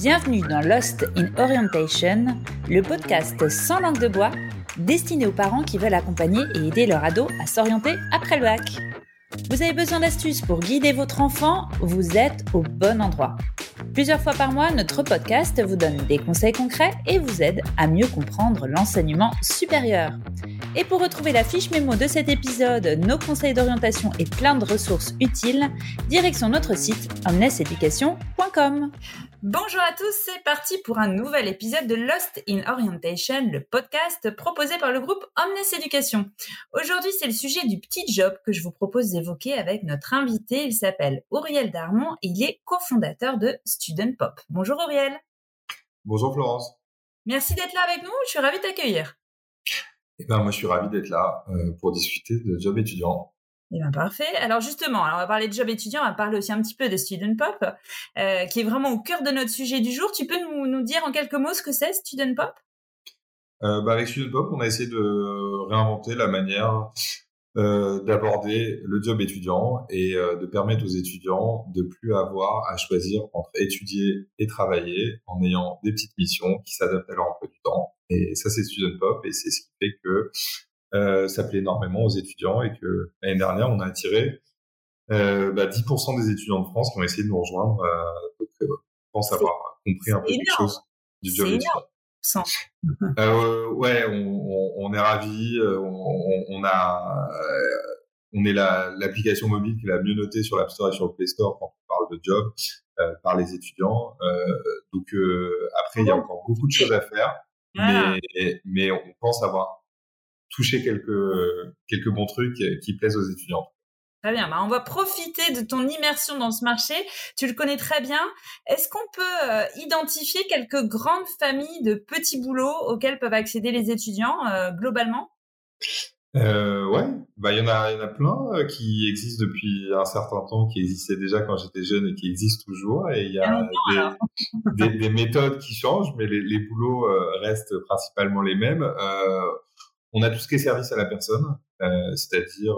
Bienvenue dans Lost in Orientation, le podcast sans langue de bois destiné aux parents qui veulent accompagner et aider leur ado à s'orienter après le bac. Vous avez besoin d'astuces pour guider votre enfant? Vous êtes au bon endroit. Plusieurs fois par mois, notre podcast vous donne des conseils concrets et vous aide à mieux comprendre l'enseignement supérieur. Et pour retrouver la fiche mémo de cet épisode, nos conseils d'orientation et plein de ressources utiles, direction notre site omneseducation.com. Bonjour à tous, c'est parti pour un nouvel épisode de Lost in Orientation, le podcast proposé par le groupe Omnes Education. Aujourd'hui, c'est le sujet du petit job que je vous propose d'évoquer avec notre invité. Il s'appelle Auriel Darmon et il est cofondateur de Student Pop. Bonjour Auriel. Bonjour Florence. Merci d'être là avec nous, je suis ravie de t'accueillir. Eh ben, moi, je suis ravi d'être là euh, pour discuter de job étudiant. Eh bien, parfait. Alors justement, alors on va parler de job étudiant, on va parler aussi un petit peu de Student Pop, euh, qui est vraiment au cœur de notre sujet du jour. Tu peux nous, nous dire en quelques mots ce que c'est Student Pop? Euh, bah, Avec Student Pop, on a essayé de réinventer la manière euh, d'aborder le job étudiant et de permettre aux étudiants de plus avoir à choisir entre étudier et travailler en ayant des petites missions qui s'adaptent à leur emploi. Et ça, c'est Student Pop et c'est ce qui fait que euh, ça plaît énormément aux étudiants et que l'année dernière, on a attiré euh, bah, 10% des étudiants de France qui ont essayé de nous rejoindre. donc, je pense avoir compris un peu quelque chose du job étudiant. Euh, ouais, on, on, est ravis. Euh, on, on, a, euh, on est l'application mobile qui est la mieux notée sur l'App Store et sur le Play Store quand on parle de job euh, par les étudiants. Euh, donc après, il y a encore beaucoup de choses à faire, mais, mais on pense avoir touché quelques quelques bons trucs qui plaisent aux étudiants. Très bien, bah, on va profiter de ton immersion dans ce marché. Tu le connais très bien. Est-ce qu'on peut euh, identifier quelques grandes familles de petits boulots auxquels peuvent accéder les étudiants euh, globalement? Euh, ouais, bah il y en a, y en a plein euh, qui existent depuis un certain temps, qui existaient déjà quand j'étais jeune et qui existent toujours. Et il y a des, des, des, méthodes qui changent, mais les, les boulots restent principalement les mêmes. on a tout ce qui est service à la personne, c'est-à-dire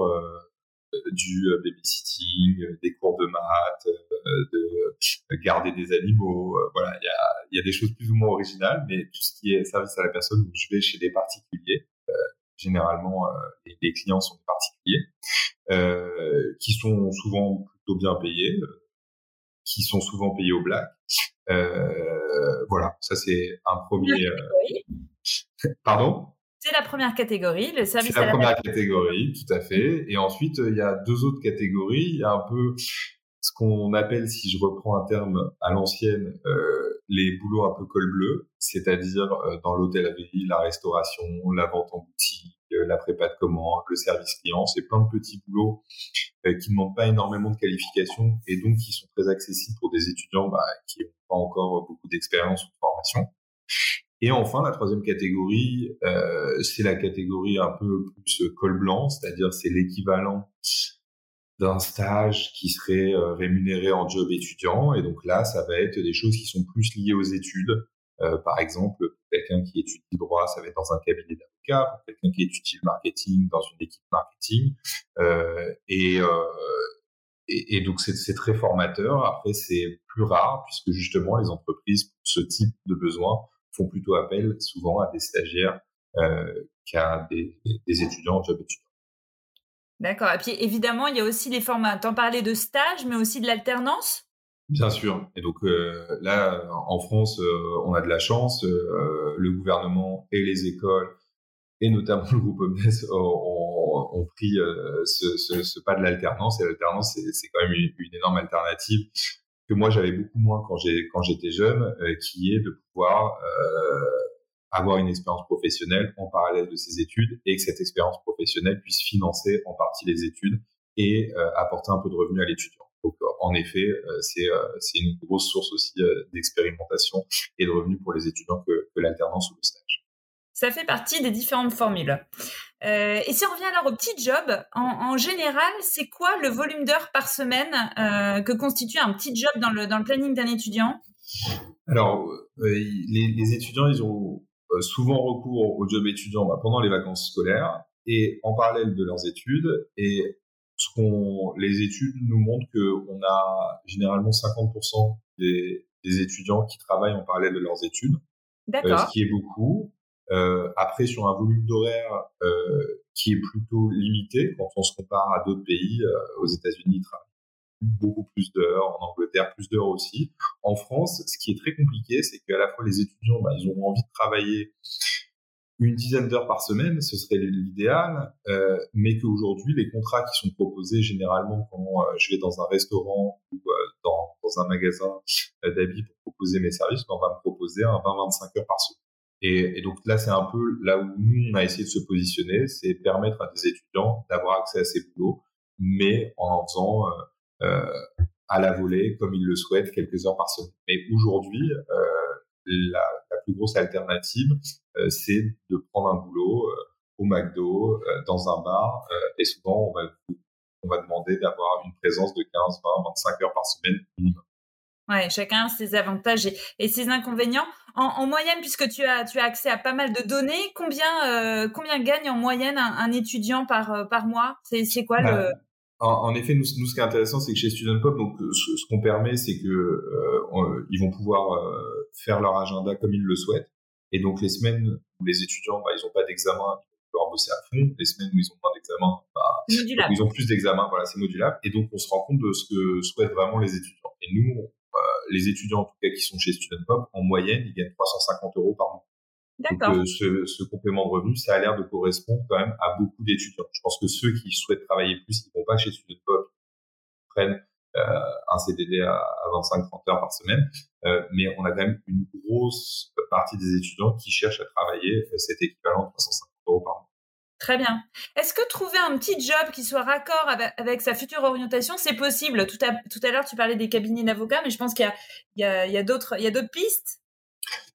du euh, babysitting, euh, des cours de maths, euh, de garder des animaux. voilà, il y a, y a des choses plus ou moins originales, mais tout ce qui est service à la personne, où je vais chez des particuliers, généralement les, les, clients sont des particuliers, euh, qui sont souvent plutôt bien payés, qui sont souvent payés au black. Euh, voilà, ça c'est un premier. Pardon? C'est la première catégorie, le service C'est la, première catégorie, tout à fait. Et ensuite, il y a deux autres catégories. Il y a un peu ce qu'on appelle, si je reprends un terme à l'ancienne, euh, les boulots un peu col bleu, c'est-à-dire euh, dans l'hôtellerie, la restauration, la vente en boutique, euh, la prépa de commande, le service client. C'est plein de petits boulots euh, qui ne demandent pas énormément de qualifications et donc qui sont très accessibles pour des étudiants bah, qui n'ont pas encore beaucoup d'expérience ou de formation. Et enfin, la troisième catégorie, euh, c'est la catégorie un peu plus col blanc, c'est-à-dire c'est l'équivalent d'un stage qui serait euh, rémunéré en job étudiant. Et donc là, ça va être des choses qui sont plus liées aux études. Euh, par exemple, quelqu'un qui étudie droit, ça va être dans un cabinet d'avocat. Quelqu'un qui étudie le marketing, dans une équipe marketing. Euh, et, euh, et, donc c'est très formateur. Après, c'est plus rare puisque justement les entreprises pour ce type de besoin font plutôt appel souvent à des stagiaires euh, qu'à des, des, étudiants en job étudiant. D'accord. Et puis évidemment, il y a aussi les formats. T'en parlais de stage, mais aussi de l'alternance? Bien sûr. Et donc euh, là, en France, euh, on a de la chance. Euh, le gouvernement et les écoles, et notamment le groupe Omnes, ont, pris ce, pas de l'alternance. Et l'alternance, c'est quand même une, énorme alternative que moi j'avais beaucoup moins quand j'étais jeune, qui est de pouvoir avoir une expérience professionnelle en parallèle de ses études et que cette expérience professionnelle puisse financer en partie les études et euh, apporter un peu de revenus à l'étudiant. Donc en effet, c'est c'est une grosse source aussi d'expérimentation et de revenus pour les étudiants que, que l'alternance ou le stage. Ça fait partie des différentes formules. Euh, et si on revient alors au petit job, en, en général, c'est quoi le volume d'heures par semaine euh, que constitue un petit job dans le, dans le planning d'un étudiant? Alors, euh, les, les, étudiants, ils ont euh, souvent recours au job étudiant bah, pendant les vacances scolaires et en parallèle de leurs études. Et ce qu'on, les études nous montrent qu'on a généralement 50% des des étudiants qui travaillent en parallèle de leurs études, ce qui est beaucoup. après, sur un volume d'horaire qui est plutôt limité quand on se compare à d'autres pays, aux États-Unis, ils travaillent beaucoup plus d'heures, en Angleterre plus d'heures aussi. En France, ce qui est très compliqué, c'est qu'à la fois les étudiants, bah, ils ont envie de travailler une dizaine d'heures par semaine, ce serait l'idéal, euh, mais qu'aujourd'hui, les contrats qui sont proposés généralement quand euh, je vais dans un restaurant ou euh, dans, dans, un magasin euh, d'habits pour proposer mes services, ben, on va me proposer un 20-25 heures par semaine. Et, et donc là, c'est un peu là où nous, on a essayé de se positionner, c'est permettre à des étudiants d'avoir accès à ces boulots, mais en en faisant à la volée, comme ils le souhaitent, quelques heures par semaine. Mais aujourd'hui, la, la, plus grosse alternative, euh, c'est de prendre un boulot euh, au McDo, euh, dans un bar, et souvent on va, on va demander d'avoir une présence de 15, 20, 25 heures par semaine minimum. Ouais, chacun a ses avantages et, ses inconvénients. En, moyenne, puisque tu as, tu as accès à pas mal de données, combien, combien gagne en moyenne un, étudiant par, par mois? C'est quoi bah, le en, effet, nous, nous, ce qui est intéressant, c'est que chez Student Pop, donc ce, qu'on permet, c'est que euh, ils vont pouvoir euh, faire leur agenda comme ils le souhaitent. Et donc les semaines où les étudiants, bah, ils n'ont pas d'examen, ils vont pouvoir bosser à fond. Les semaines où ils ont pas d'examen, bah, ils ont plus d'examens. Voilà, c'est modulable. Et donc on se rend compte de ce que souhaitent vraiment les étudiants. Et nous, euh, les étudiants en tout cas qui sont chez Student Pop, en moyenne, ils gagnent 350 euros par mois. Donc euh, ce, ce, complément de revenu, ça a l'air de correspondre quand même à beaucoup d'étudiants. Je pense que ceux qui souhaitent travailler plus, ils vont pas chez Student prennent euh, un CDD à, 25-30 heures par semaine, euh, mais on a quand même une grosse partie des étudiants qui cherchent à travailler euh, cet équivalent de 350 euros par mois. Très bien. Est-ce que trouver un petit job qui soit raccord avec, sa future orientation, c'est possible? Tout à, tout à l'heure, tu parlais des cabinets d'avocats, mais je pense qu'il y a, il y a, d'autres, il y a d'autres pistes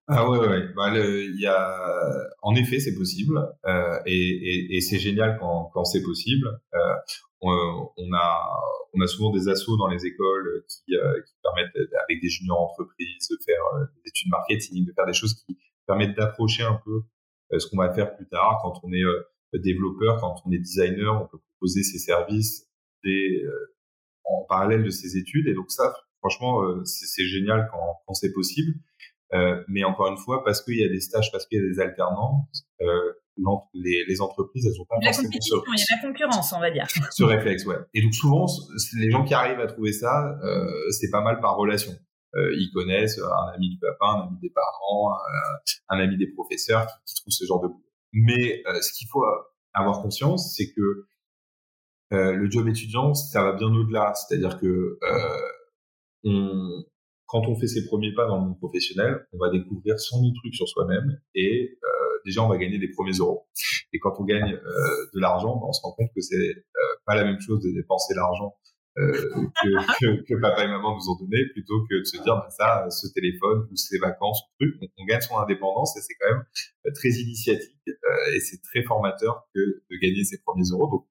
ah ouais, ouais. Bah, il y a, en effet, c'est possible, euh, et, et, et c'est génial quand, quand c'est possible. Euh, on, on, a, on a souvent des assos dans les écoles qui, euh, qui permettent, avec des juniors entreprises, de faire euh, des études marketing, de faire des choses qui permettent d'approcher un peu euh, ce qu'on va faire plus tard. Quand on est développeur, quand on est designer, on peut proposer ses services des, en parallèle de ses études. Et donc ça, franchement, c'est génial quand, quand c'est possible. Euh, mais encore une fois, parce qu'il y a des stages, parce qu'il y a des alternants, euh, les, les, entreprises, elles ont pas la compétition, il y a la concurrence, on va dire. Ce réflexe, ouais. Et donc souvent, les gens qui arrivent à trouver ça, euh, c'est pas mal par relation. Euh, ils connaissent un ami du papa, un ami des parents, un, ami des professeurs qui, qui trouvent ce genre de boulot. Mais euh, ce qu'il faut avoir conscience, c'est que le job étudiant, ça va bien au-delà. C'est-à-dire que on, quand on fait ses premiers pas dans le monde professionnel, on va découvrir 100 000 trucs sur soi-même et euh, déjà on va gagner des premiers euros. Et quand on gagne euh, de l'argent, ben, on se rend compte que c'est euh, pas la même chose de dépenser l'argent euh, que, que, que, papa et maman nous ont donné plutôt que de se dire ben, ça, ce téléphone ou ces vacances, ce truc. On, gagne son indépendance et c'est quand même euh, très initiatique et c'est très formateur que de gagner ses premiers euros. Donc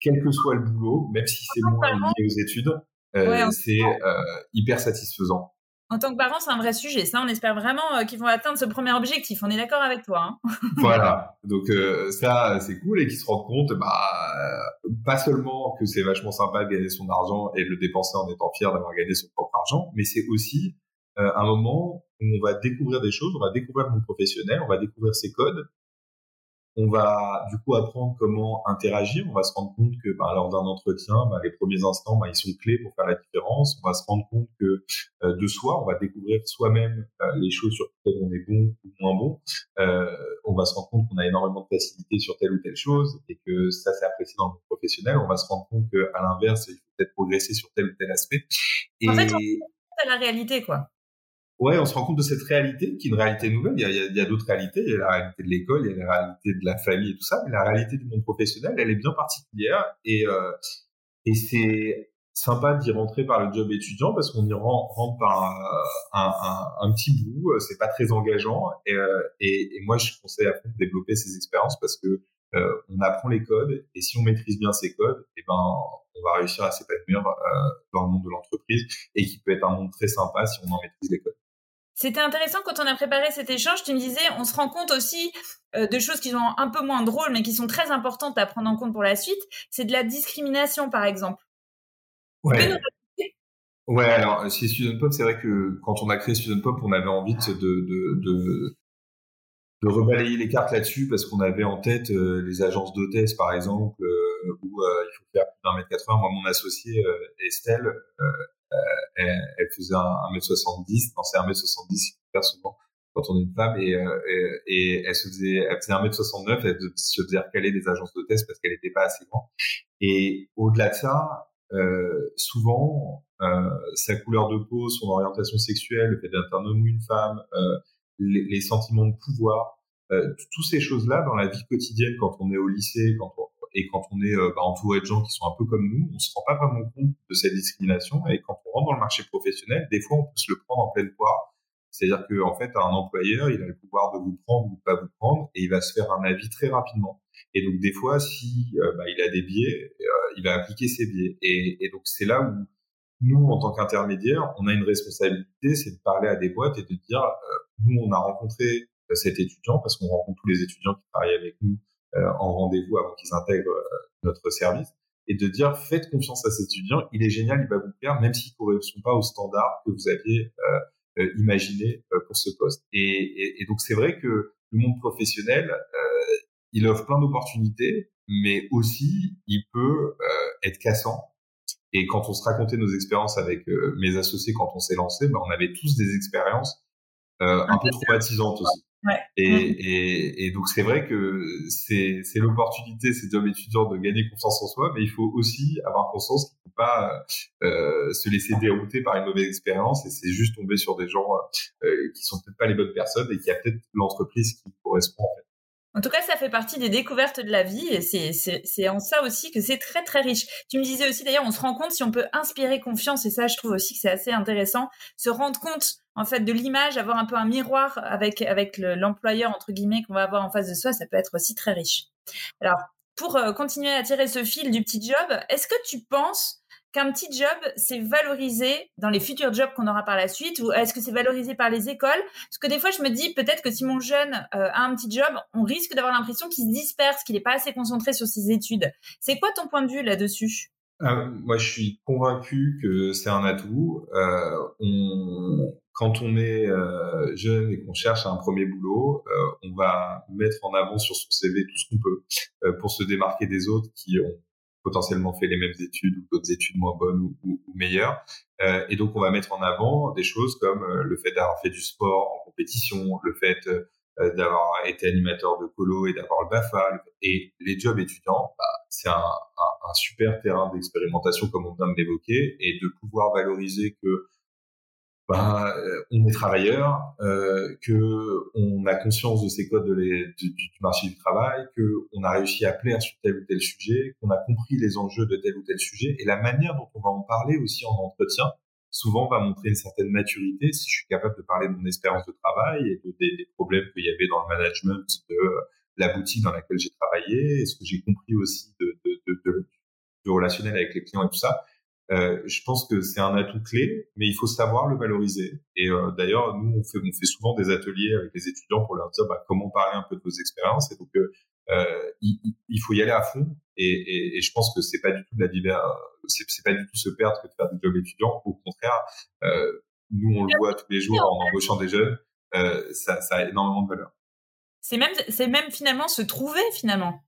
quel que soit le boulot, même si c'est moins lié aux études, c'est hyper satisfaisant en tant que parent, c'est un vrai sujet. Ça, on espère vraiment euh, qu'ils vont atteindre ce premier objectif. On est d'accord avec toi. Hein voilà. Donc euh, ça, c'est cool et qu'ils se rendent compte, bah, euh, pas seulement que c'est vachement sympa de gagner son argent et de le dépenser en étant fier d'avoir gagné son propre argent, mais c'est aussi un moment où on va découvrir des choses, on va découvrir le monde professionnel, on va découvrir ses codes, on va du coup apprendre comment interagir. On va se rendre compte que bah, lors d'un entretien, bah, les premiers instants, bah, ils sont clés pour faire la différence. On va se rendre compte que euh, de soi, on va découvrir soi-même euh, les choses sur lesquelles on est bon ou moins bon. Euh, on va se rendre compte qu'on a énormément de facilité sur telle ou telle chose et que ça c'est apprécié dans le monde professionnel. On va se rendre compte que à l'inverse, il faut peut-être progresser sur tel ou tel aspect. Et... En fait, c'est la réalité, quoi ouais, on se rend compte de cette réalité, qui est une réalité nouvelle. Il y a, d'autres réalités. Il y a la réalité de l'école, il y a la réalité de la famille et tout ça. Mais la réalité du monde professionnel, elle est bien particulière. Et, euh, et c'est sympa d'y rentrer par le job étudiant parce qu'on y rentre par un, petit bout. C'est pas très engageant. Et, euh, et, et, moi, je conseille à fond de développer ces expériences parce que euh, on apprend les codes. Et si on maîtrise bien ces codes, et eh ben, on va réussir à s'épanouir euh, dans le monde de l'entreprise et qui peut être un monde très sympa si on en maîtrise les codes. C'était intéressant quand on a préparé cet échange. Tu me disais, on se rend compte aussi euh, de choses qui sont un peu moins drôles, mais qui sont très importantes à prendre en compte pour la suite. C'est de la discrimination, par exemple. Ouais. Ouais, alors chez Student Pop, c'est vrai que quand on a créé Student Pop, on avait envie de, de, de, de rebalayer les cartes là-dessus parce qu'on avait en tête euh, les agences d'hôtesse, par exemple, euh, où euh, il faut faire plus d'un mètre 80. Moi, mon associé Estelle, elle, elle, faisait un, mètre 70, non, c'est un mètre 70 faire souvent quand on est une femme, et, et, et, elle se faisait, elle faisait un mètre 69, elle se faisait recaler des agences d'hôtesse parce qu'elle n'était pas assez grande. Et au-delà de ça, euh, souvent, euh, sa couleur de peau, son orientation sexuelle, le fait d'être un homme ou une femme, euh, les, les, sentiments de pouvoir, euh, toutes ces choses-là dans la vie quotidienne, quand on est au lycée, quand on, et quand on est bah, entouré de gens qui sont un peu comme nous, on se rend pas vraiment compte de cette discrimination. Et quand on rentre dans le marché professionnel, des fois, on peut se le prendre en pleine poire. C'est-à-dire qu'en en fait, un employeur, il a le pouvoir de vous prendre ou pas vous prendre, et il va se faire un avis très rapidement. Et donc des fois, si bah, il a des biais, il va appliquer ses biais. Et, donc c'est là où nous, en tant qu'intermédiaire, on a une responsabilité, c'est de parler à des boîtes et de dire, euh, nous, on a rencontré euh, cet étudiant, parce qu'on rencontre tous les étudiants qui travaillent avec nous euh, en rendez-vous avant qu'ils intègrent notre service, et de dire, faites confiance à cet étudiant, il est génial, il va vous plaire, même s'il ne correspond pas aux standards que vous aviez imaginé pour ce poste. Et, et, et donc, c'est vrai que le monde professionnel, il offre plein d'opportunités, mais aussi, il peut être cassant et quand on se racontait nos expériences avec euh, mes associés quand on s'est lancé, ben, on avait tous des expériences euh, un peu traumatisantes aussi. Ouais. Et, et, et, donc c'est vrai que c'est l'opportunité, c'est job étudiant de gagner confiance en soi, mais il faut aussi avoir conscience qu'il ne faut pas euh, se laisser dérouter par une mauvaise expérience et c'est juste tomber sur des gens euh, qui sont peut-être pas les bonnes personnes et qui a peut-être l'entreprise qui correspond en fait. En tout cas, ça fait partie des découvertes de la vie et c'est en ça aussi que c'est très très riche. Tu me disais aussi d'ailleurs, on se rend compte si on peut inspirer confiance et ça, je trouve aussi que c'est assez intéressant, se rendre compte en fait de l'image, avoir un peu un miroir avec avec l'employeur entre guillemets qu'on va avoir en face de soi, ça peut être aussi très riche. Alors pour euh, continuer à tirer ce fil du petit job, est-ce que tu penses qu'un petit job, c'est valorisé dans les futurs jobs qu'on aura par la suite ou est-ce que c'est valorisé par les écoles? Parce que des fois, je me dis peut-être que si mon jeune euh, a un petit job, on risque d'avoir l'impression qu'il se disperse, qu'il n'est pas assez concentré sur ses études. C'est quoi ton point de vue là-dessus? Euh, Moi, je suis convaincu que c'est un atout. Euh. Quand on est jeune et qu'on cherche un premier boulot, on va mettre en avant sur son CV tout ce qu'on peut pour se démarquer des autres qui ont potentiellement fait les mêmes études ou d'autres études moins bonnes ou, meilleures. Euh, et donc, on va mettre en avant des choses comme euh, le fait d'avoir fait du sport en compétition, le fait euh, d'avoir été animateur de colo et d'avoir le BAFA. Et les jobs étudiants, bah, c'est un, un, un, super terrain d'expérimentation, comme on vient de l'évoquer, et de pouvoir valoriser que ben, euh, on est travailleur, euh, que on a conscience de ces codes de les, du, marché du travail, que on a réussi à plaire sur tel ou tel sujet, qu'on a compris les enjeux de tel ou tel sujet, et la manière dont on va en parler aussi en entretien, souvent va montrer une certaine maturité. Si je suis capable de parler de mon expérience de travail et de, des, problèmes qu'il y avait dans le management de la boutique dans laquelle j'ai travaillé, et ce que j'ai compris aussi de, de, de relationnel avec les clients et tout ça, euh, je pense que c'est un atout clé, mais il faut savoir le valoriser. Et euh, d'ailleurs, nous, on fait, on fait souvent des ateliers avec les étudiants pour leur dire bah, comment parler un peu de vos expériences. Et donc, euh, euh il, il, faut y aller à fond. Et, et, et je pense que c'est pas du tout de la divers, c'est pas du tout se perdre que de faire des jobs étudiants. Au contraire, nous, on le voit tous les jours en embauchant des jeunes. ça, ça a énormément de valeur. C'est même, c'est même finalement se trouver finalement.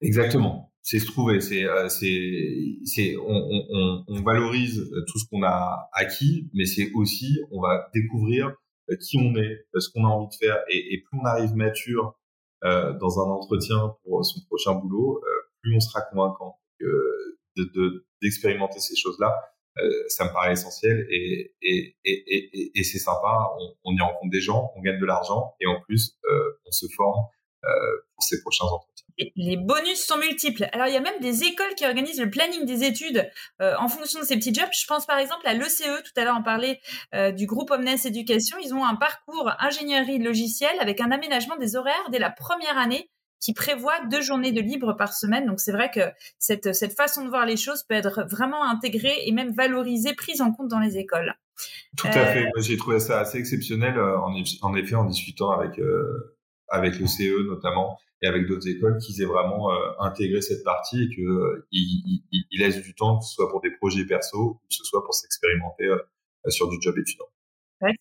Exactement c'est se trouver, c'est euh, c'est c'est on, on, on, valorise tout ce qu'on a acquis, mais c'est aussi on va découvrir euh, qui on est, ce qu'on a envie de faire, et, plus on arrive mature euh, dans un entretien pour son prochain boulot, euh, plus on sera convaincant de d'expérimenter ces choses-là. ça me paraît essentiel et et et et, et c'est sympa. On, on, y rencontre des gens, on gagne de l'argent et en plus on se forme pour ces prochains entretiens les bonus sont multiples. Alors, il y a même des écoles qui organisent le planning des études euh, en fonction de ces petits jobs. Je pense par exemple à l'ECE, tout à l'heure on parlait euh, du groupe Omnes Éducation. Ils ont un parcours ingénierie logicielle avec un aménagement des horaires dès la première année qui prévoit deux journées de libre par semaine. Donc c'est vrai que cette, cette façon de voir les choses peut être vraiment intégrée et même valorisée, prise en compte dans les écoles. Tout à fait. Euh, j'ai trouvé ça assez exceptionnel en, en, effet en discutant avec avec le CE notamment et avec d'autres écoles qu'ils aient vraiment intégré cette partie et qu'ils ils, laissent du temps, que ce soit pour des projets perso ou que ce soit pour s'expérimenter sur du job étudiant.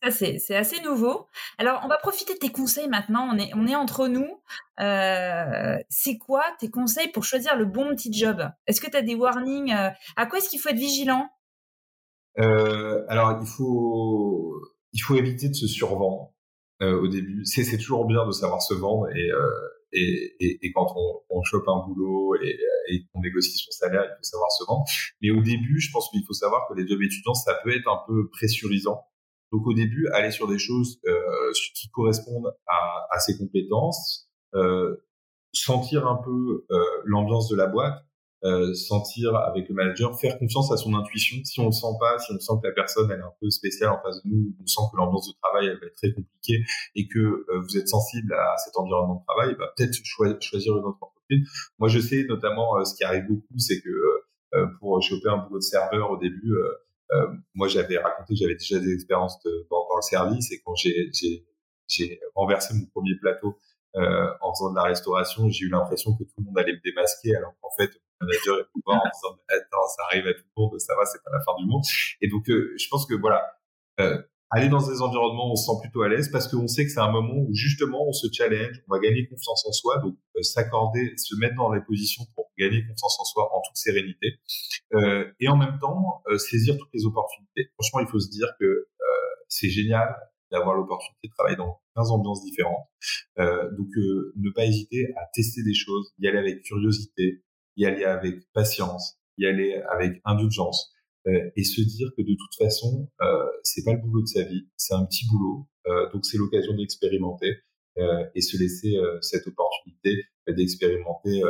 ça, c'est assez nouveau. Alors, on va profiter de tes conseils maintenant. On est, on est entre nous. Euh, c'est quoi tes conseils pour choisir le bon petit job? Est-ce que tu as des warnings À quoi est-ce qu'il faut être vigilant? Euh, Alors, il faut, il faut éviter de se survendre euh, au début. C'est toujours bien de savoir se vendre et, et, et, et, quand on, on chope un boulot et, et qu'on négocie son salaire, il faut savoir se vendre. Mais au début, je pense qu'il faut savoir que les jobs étudiants, ça peut être un peu pressurisant. Donc au début, aller sur des choses euh, qui correspondent à, à ses compétences, euh, sentir un peu euh, l'ambiance de la boîte, euh, sentir avec le manager, faire confiance à son intuition. Si on le sent pas, si on sent que la personne elle est un peu spéciale en face de nous, on sent que l'ambiance de travail elle va être très compliquée et que euh, vous êtes sensible à cet environnement de travail, bah, peut-être choisir une autre entreprise. Moi, je sais notamment euh, ce qui arrive beaucoup, c'est que pour choper un boulot de serveur au début, moi j'avais raconté que j'avais déjà des expériences dans, le service et quand j'ai renversé mon premier plateau euh, en faisant de la restauration, j'ai eu l'impression que tout le monde allait me démasquer, alors qu'en fait, manager est voir en disant attends, ça arrive à tout le monde, ça va, c'est pas la fin du monde. Et donc, euh, je pense que voilà, euh, aller dans des environnements où on se sent plutôt à l'aise parce qu'on sait que c'est un moment où justement on se challenge, on va gagner confiance en soi, donc euh, s'accorder, se mettre dans les positions pour gagner confiance en soi en toute sérénité, et en même temps saisir toutes les opportunités. Franchement, il faut se dire que c'est génial d'avoir l'opportunité de travailler dans 15 ambiances différentes. Donc, ne pas hésiter à tester des choses, y aller avec curiosité, y aller avec patience, y aller avec indulgence, euh, et se dire que de toute façon, euh, c'est pas le boulot de sa vie, c'est un petit boulot, euh, donc c'est l'occasion d'expérimenter euh, et se laisser cette opportunité d'expérimenter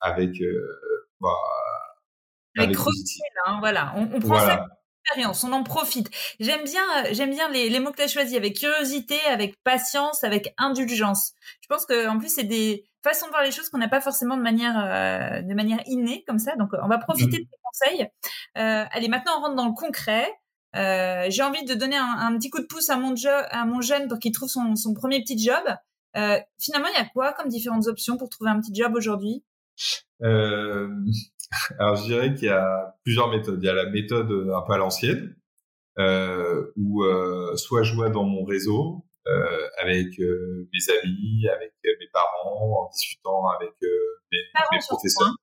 avec bah, avec, avec hein, voilà. On, on prend ça on en profite. J'aime bien, euh, j'aime bien les, mots que tu as choisis avec curiosité, avec patience, avec indulgence. Je pense que en plus c'est des façons de voir les choses qu'on n'a pas forcément de manière euh, de manière innée comme ça. Donc on va profiter mmh. de tes conseils. Euh, allez, maintenant on rentre dans le concret. J'ai envie de donner un, petit coup de pouce à mon, à mon jeune pour qu'il trouve son, premier petit job. finalement, il y a quoi comme différentes options pour trouver un petit job aujourd'hui? alors, je dirais qu'il y a plusieurs méthodes. Il y a la méthode un peu à l'ancienne, euh, où euh, soit je vois dans mon réseau euh, avec euh, mes amis, avec euh, mes parents, en discutant avec mes, mes professeurs.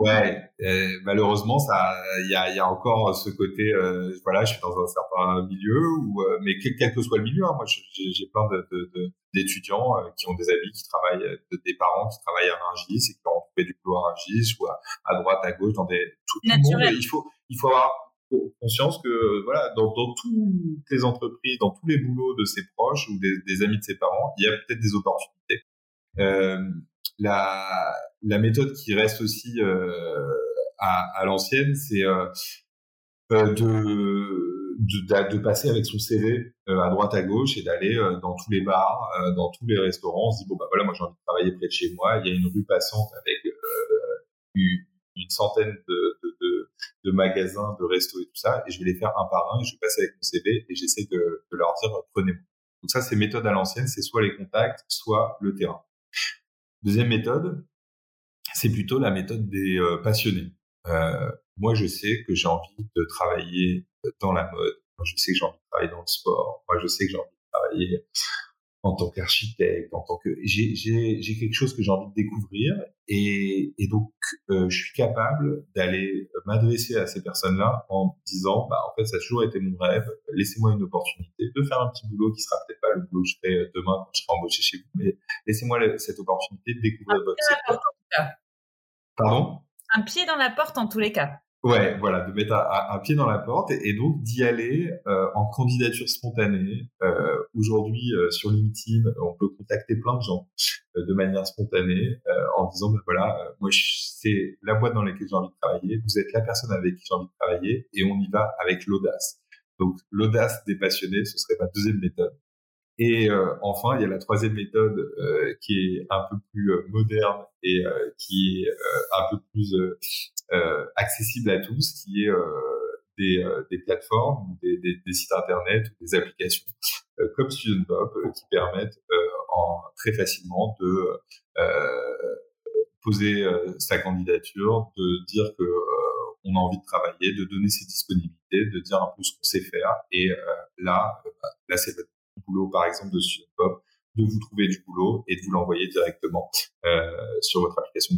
ouais, malheureusement, ça, il y a, y a, encore ce côté, voilà, je suis dans un certain milieu, où, mais quel, que soit le milieu, hein, moi, j'ai plein d'étudiants de, de, qui ont des amis qui travaillent, des parents qui travaillent à Rungis et qui ont du boulot à Rungis ou à, droite, à gauche, dans des tout, tout le monde. Il faut, il faut avoir conscience que voilà dans, dans, toutes les entreprises, dans tous les boulots de ses proches ou des, des amis de ses parents, il y a peut-être des opportunités. Euh, la, la méthode qui reste aussi euh, à, à l'ancienne, c'est euh, de, de, de, passer avec son CV à droite à gauche et d'aller dans tous les bars, dans tous les restaurants. On se dit bon bah voilà, moi j'ai envie de travailler près de chez moi. Il y a une rue passante avec une, centaine de, magasins, de restos et tout ça, et je vais les faire un par un, et je vais passer avec mon CV, et j'essaie de, leur dire, prenez-moi. Donc ça, c'est méthode à l'ancienne, c'est soit les contacts, soit le terrain. Deuxième méthode, c'est plutôt la méthode des euh, passionnés. Euh, moi, je sais que j'ai envie de travailler dans la mode. Moi, je sais que j'ai envie de travailler dans le sport. Moi, je sais que j'ai envie de travailler en tant qu'architecte, en tant que j'ai quelque chose que j'ai envie de découvrir et, et donc euh, je suis capable d'aller m'adresser à ces personnes-là en disant bah en fait ça a toujours été mon rêve, laissez-moi une opportunité de faire un petit boulot qui sera peut-être pas le boulot que je ferai demain quand je serai embauché chez vous, mais laissez-moi cette opportunité de découvrir votre secteur. Pardon? Un pied dans la porte en tous les cas. Ouais, voilà, de mettre un, pied dans la porte et, donc d'y aller euh, en candidature spontanée. Euh, Aujourd'hui, euh, sur LinkedIn, on peut contacter plein de gens euh, de manière spontanée euh, en disant, ben voilà, moi c'est la boîte dans laquelle j'ai envie de travailler, vous êtes la personne avec qui j'ai envie de travailler et on y va avec l'audace. Donc l'audace des passionnés, ce serait ma deuxième méthode. Et enfin, il y a la troisième méthode qui est un peu plus moderne et qui est un peu plus euh, accessible à tous, qui est euh, des, euh, des, plateformes, des, des, des, sites internet, des applications comme StudentPop qui permettent très facilement de poser sa candidature, de dire que on a envie de travailler, de donner ses disponibilités, de dire un peu ce qu'on sait faire. Et là, bah, là c'est votre boulot, par exemple, de Pop, de vous trouver du boulot et de vous l'envoyer directement sur votre application.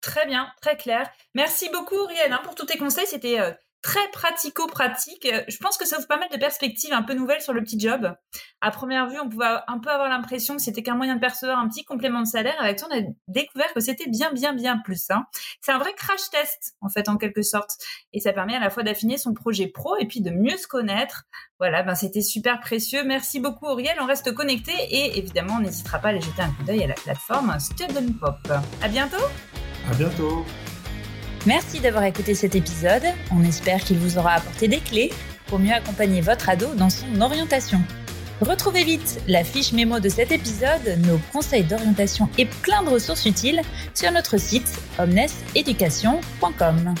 Très bien, très clair. Merci beaucoup, Riel, hein, pour tous tes conseils. C'était très pratico-pratique. Euh, je pense que ça ouvre pas mal de perspectives un peu nouvelles sur le petit job. À première vue, on pouvait un peu avoir l'impression que c'était qu'un moyen de percevoir un petit complément de salaire. Avec toi, on a découvert que c'était bien, bien, bien plus. Hein. C'est un vrai crash test, en fait, en quelque sorte. Et ça permet à la fois d'affiner son projet pro et puis de mieux se connaître. Voilà, ben c'était super précieux. Merci beaucoup, Auriel. On reste connecté et évidemment, on n'hésitera pas à aller jeter un coup d'œil à la plateforme Student Pop. À bientôt! Bientôt! Merci d'avoir écouté cet épisode. On espère qu'il vous aura apporté des clés pour mieux accompagner votre ado dans son orientation. Retrouvez vite la fiche mémo de cet épisode, nos conseils d'orientation et plein de ressources utiles sur notre site omneseducation.com.